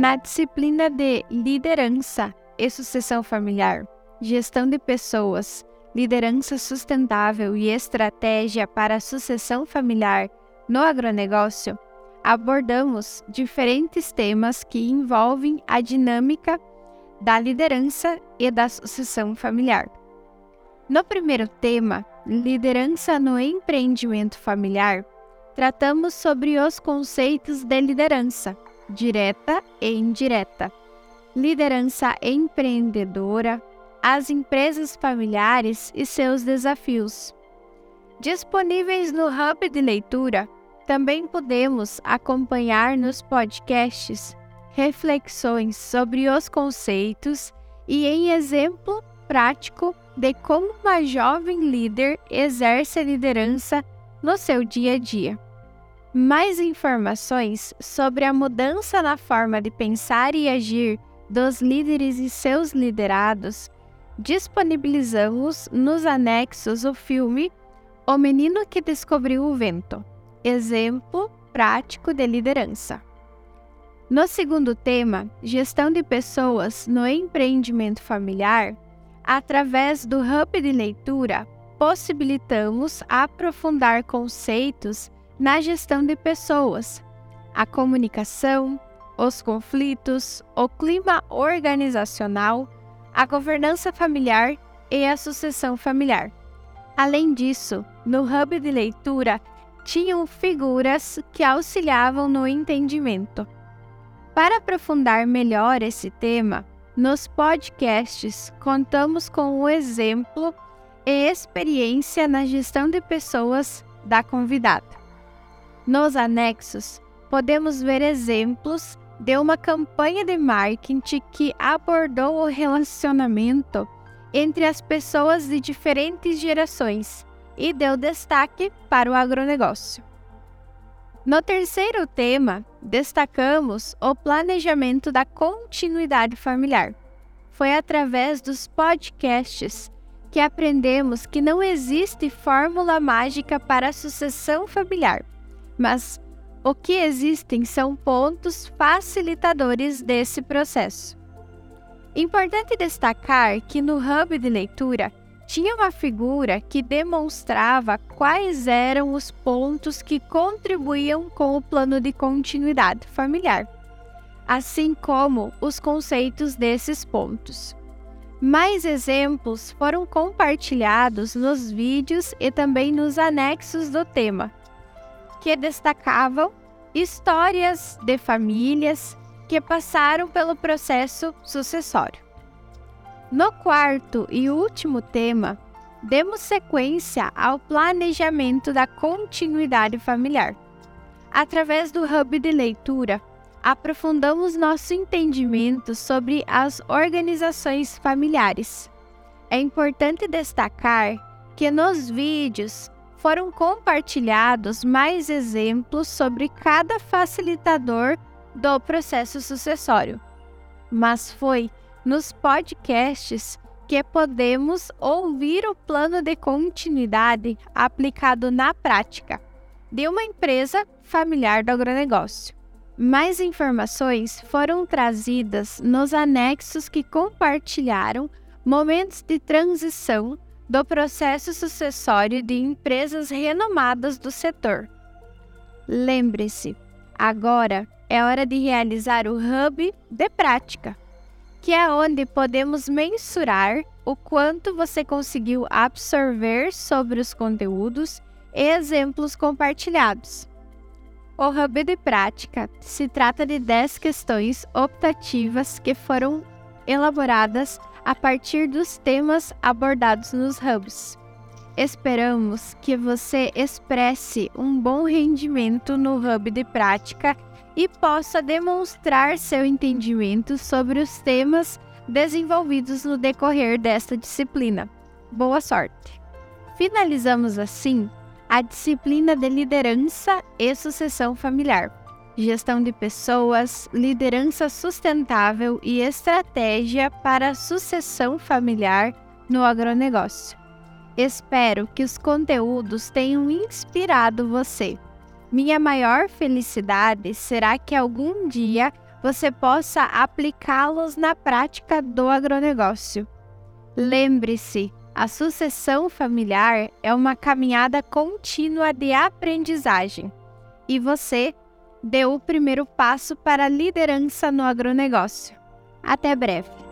Na disciplina de Liderança e Sucessão Familiar, Gestão de Pessoas, Liderança Sustentável e Estratégia para a Sucessão Familiar no Agronegócio, abordamos diferentes temas que envolvem a dinâmica da liderança e da sucessão familiar. No primeiro tema, Liderança no Empreendimento Familiar, tratamos sobre os conceitos de liderança direta e indireta, liderança empreendedora, as empresas familiares e seus desafios. Disponíveis no Hub de Leitura, também podemos acompanhar nos podcasts reflexões sobre os conceitos e em exemplo prático de como uma jovem líder exerce a liderança no seu dia a dia. Mais informações sobre a mudança na forma de pensar e agir dos líderes e seus liderados, disponibilizamos nos anexos o filme O Menino que Descobriu o Vento exemplo prático de liderança. No segundo tema, gestão de pessoas no empreendimento familiar, através do Hub de Leitura, possibilitamos aprofundar conceitos na gestão de pessoas, a comunicação, os conflitos, o clima organizacional, a governança familiar e a sucessão familiar. Além disso, no hub de leitura tinham figuras que auxiliavam no entendimento. Para aprofundar melhor esse tema, nos podcasts contamos com o exemplo e experiência na gestão de pessoas da convidada. Nos anexos, podemos ver exemplos de uma campanha de marketing que abordou o relacionamento entre as pessoas de diferentes gerações e deu destaque para o agronegócio. No terceiro tema, destacamos o planejamento da continuidade familiar. Foi através dos podcasts que aprendemos que não existe fórmula mágica para a sucessão familiar mas o que existem são pontos facilitadores desse processo. Importante destacar que no hub de leitura tinha uma figura que demonstrava quais eram os pontos que contribuíam com o plano de continuidade familiar, assim como os conceitos desses pontos. Mais exemplos foram compartilhados nos vídeos e também nos anexos do tema, que destacavam histórias de famílias que passaram pelo processo sucessório. No quarto e último tema, demos sequência ao planejamento da continuidade familiar. Através do hub de leitura, aprofundamos nosso entendimento sobre as organizações familiares. É importante destacar que nos vídeos foram compartilhados mais exemplos sobre cada facilitador do processo sucessório. Mas foi nos podcasts que podemos ouvir o plano de continuidade aplicado na prática de uma empresa familiar do agronegócio. Mais informações foram trazidas nos anexos que compartilharam momentos de transição do processo sucessório de empresas renomadas do setor. Lembre-se, agora é hora de realizar o Hub de Prática, que é onde podemos mensurar o quanto você conseguiu absorver sobre os conteúdos e exemplos compartilhados. O Hub de Prática se trata de 10 questões optativas que foram elaboradas a partir dos temas abordados nos hubs. Esperamos que você expresse um bom rendimento no hub de prática e possa demonstrar seu entendimento sobre os temas desenvolvidos no decorrer desta disciplina. Boa sorte! Finalizamos assim a disciplina de liderança e sucessão familiar gestão de pessoas, liderança sustentável e estratégia para sucessão familiar no agronegócio. Espero que os conteúdos tenham inspirado você. Minha maior felicidade será que algum dia você possa aplicá-los na prática do agronegócio. Lembre-se, a sucessão familiar é uma caminhada contínua de aprendizagem e você deu o primeiro passo para a liderança no agronegócio. Até breve!